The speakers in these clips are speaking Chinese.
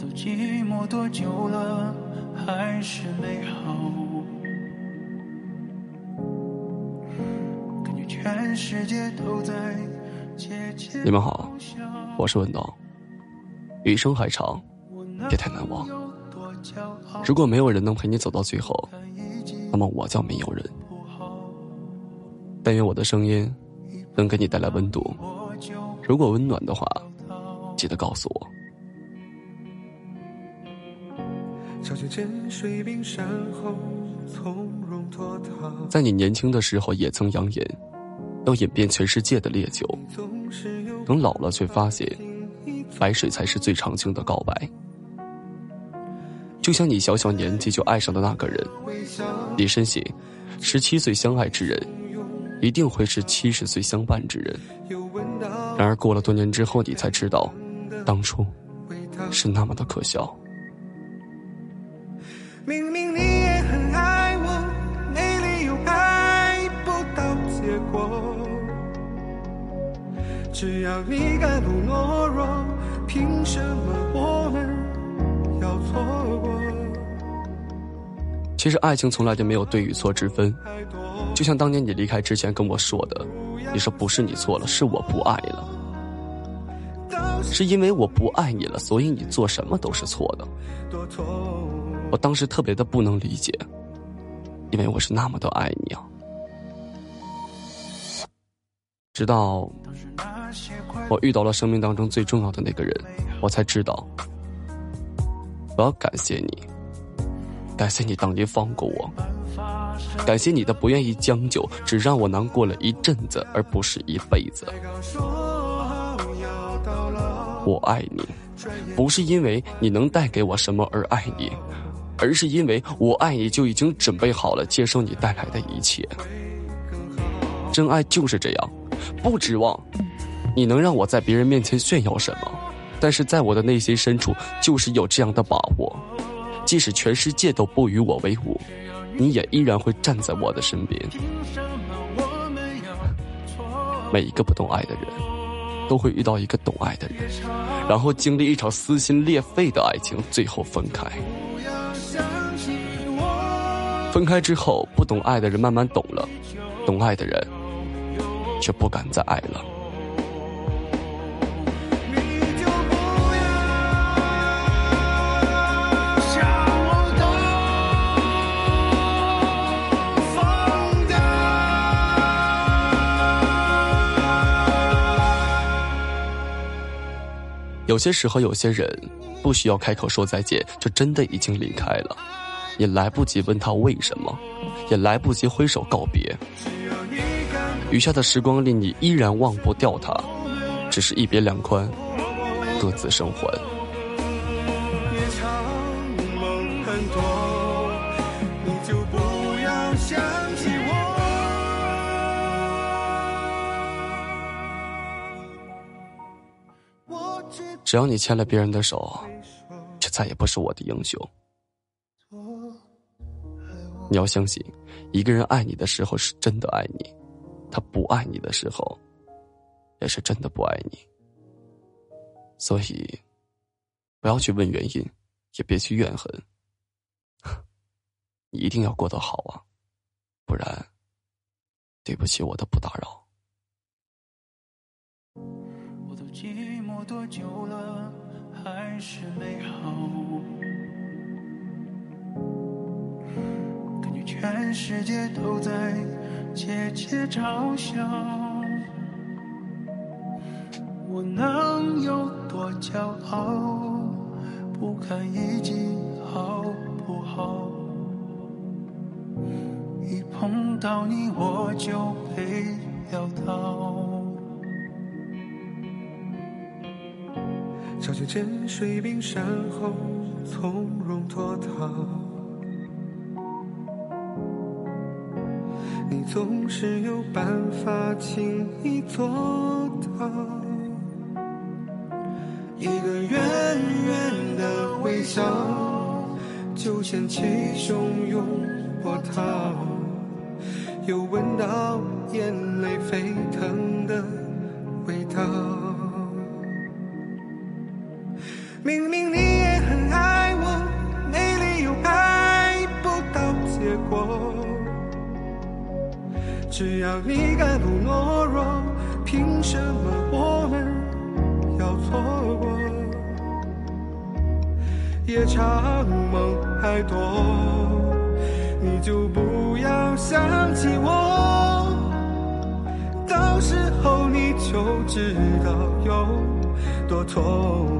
都寂寞多久了，还是美好。感觉全世界都在窃窃你们好，我是文道。余生还长，别太难忘。如果没有人能陪你走到最后，那么我叫没有人。但愿我的声音能给你带来温度。如果温暖的话，记得告诉我。在你年轻的时候也曾扬言要饮遍全世界的烈酒，等老了却发现白水才是最长情的告白。就像你小小年纪就爱上的那个人，你深信十七岁相爱之人一定会是七十岁相伴之人。然而过了多年之后，你才知道，当初是那么的可笑。只要你敢不懦弱，凭什么我们要错过？其实爱情从来就没有对与错之分，就像当年你离开之前跟我说的，你说不是你错了，是我不爱了，是因为我不爱你了，所以你做什么都是错的。我当时特别的不能理解，因为我是那么的爱你啊。直到我遇到了生命当中最重要的那个人，我才知道，我要感谢你，感谢你当年放过我，感谢你的不愿意将就，只让我难过了一阵子，而不是一辈子。我爱你，不是因为你能带给我什么而爱你。而是因为我爱你，就已经准备好了接受你带来的一切。真爱就是这样，不指望你能让我在别人面前炫耀什么，但是在我的内心深处，就是有这样的把握，即使全世界都不与我为伍，你也依然会站在我的身边。每一个不懂爱的人，都会遇到一个懂爱的人，然后经历一场撕心裂肺的爱情，最后分开。分开之后，不懂爱的人慢慢懂了，懂爱的人却不敢再爱了。有些时候，有些人不需要开口说再见，就真的已经离开了。也来不及问他为什么，也来不及挥手告别。余下的时光里，你依然忘不掉他，只是一别两宽，各自生还。只要你牵了别人的手，就再也不是我的英雄。你要相信，一个人爱你的时候是真的爱你，他不爱你的时候，也是真的不爱你。所以，不要去问原因，也别去怨恨。你一定要过得好啊，不然，对不起我的不打扰。多久了，还是美好。感觉全世界都在窃窃嘲笑，我能有多骄傲？不堪一击，好不好？一碰到你，我就被撂倒。小姐沉睡冰山后，从容脱逃。你总是有办法轻易做到，一个远远的微笑，就掀起汹涌波涛，又闻到眼泪沸腾的味道。只要你敢不懦弱，凭什么我们要错过？夜长梦还多，你就不要想起我，到时候你就知道有多痛。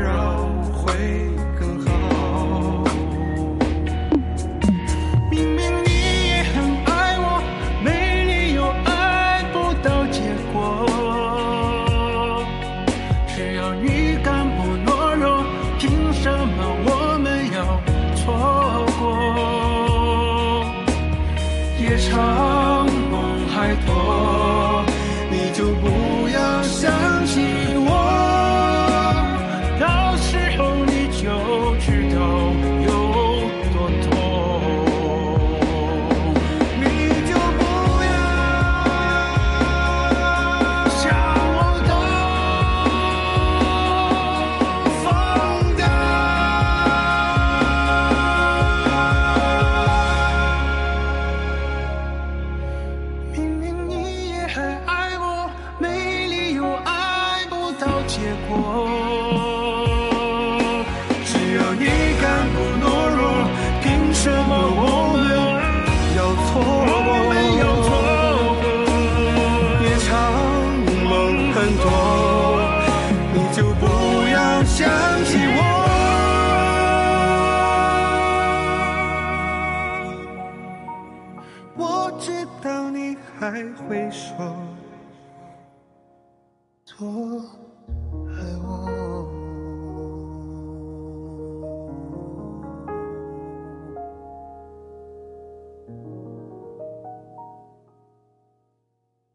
只要你敢不懦弱，凭什么我们要错过？夜长。结果只要你敢不懦弱凭什么我们要错过夜长梦很多你就不要想起我。我知道你还会说多